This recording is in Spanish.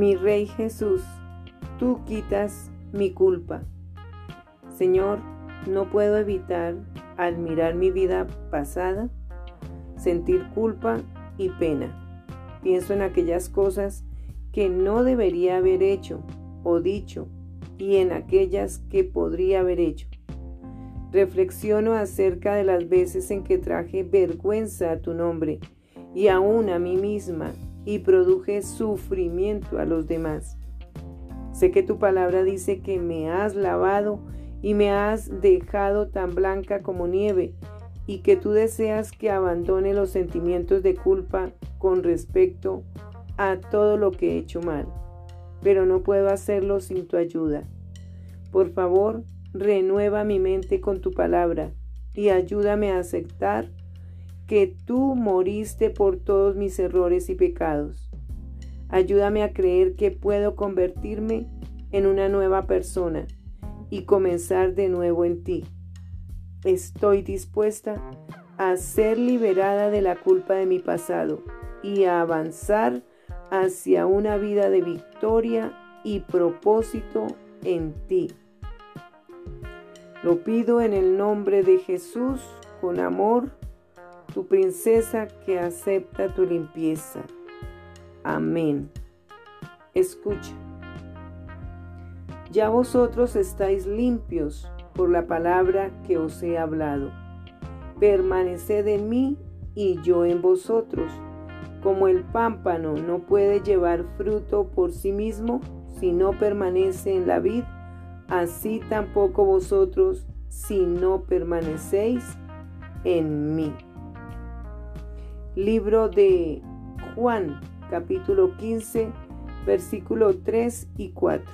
Mi Rey Jesús, tú quitas mi culpa. Señor, no puedo evitar, al mirar mi vida pasada, sentir culpa y pena. Pienso en aquellas cosas que no debería haber hecho o dicho y en aquellas que podría haber hecho. Reflexiono acerca de las veces en que traje vergüenza a tu nombre y aún a mí misma y produje sufrimiento a los demás. Sé que tu palabra dice que me has lavado y me has dejado tan blanca como nieve y que tú deseas que abandone los sentimientos de culpa con respecto a todo lo que he hecho mal, pero no puedo hacerlo sin tu ayuda. Por favor, renueva mi mente con tu palabra y ayúdame a aceptar que tú moriste por todos mis errores y pecados. Ayúdame a creer que puedo convertirme en una nueva persona y comenzar de nuevo en ti. Estoy dispuesta a ser liberada de la culpa de mi pasado y a avanzar hacia una vida de victoria y propósito en ti. Lo pido en el nombre de Jesús con amor tu princesa que acepta tu limpieza. Amén. Escucha. Ya vosotros estáis limpios por la palabra que os he hablado. Permaneced en mí y yo en vosotros. Como el pámpano no puede llevar fruto por sí mismo si no permanece en la vid, así tampoco vosotros si no permanecéis en mí. Libro de Juan, capítulo 15, versículo 3 y 4.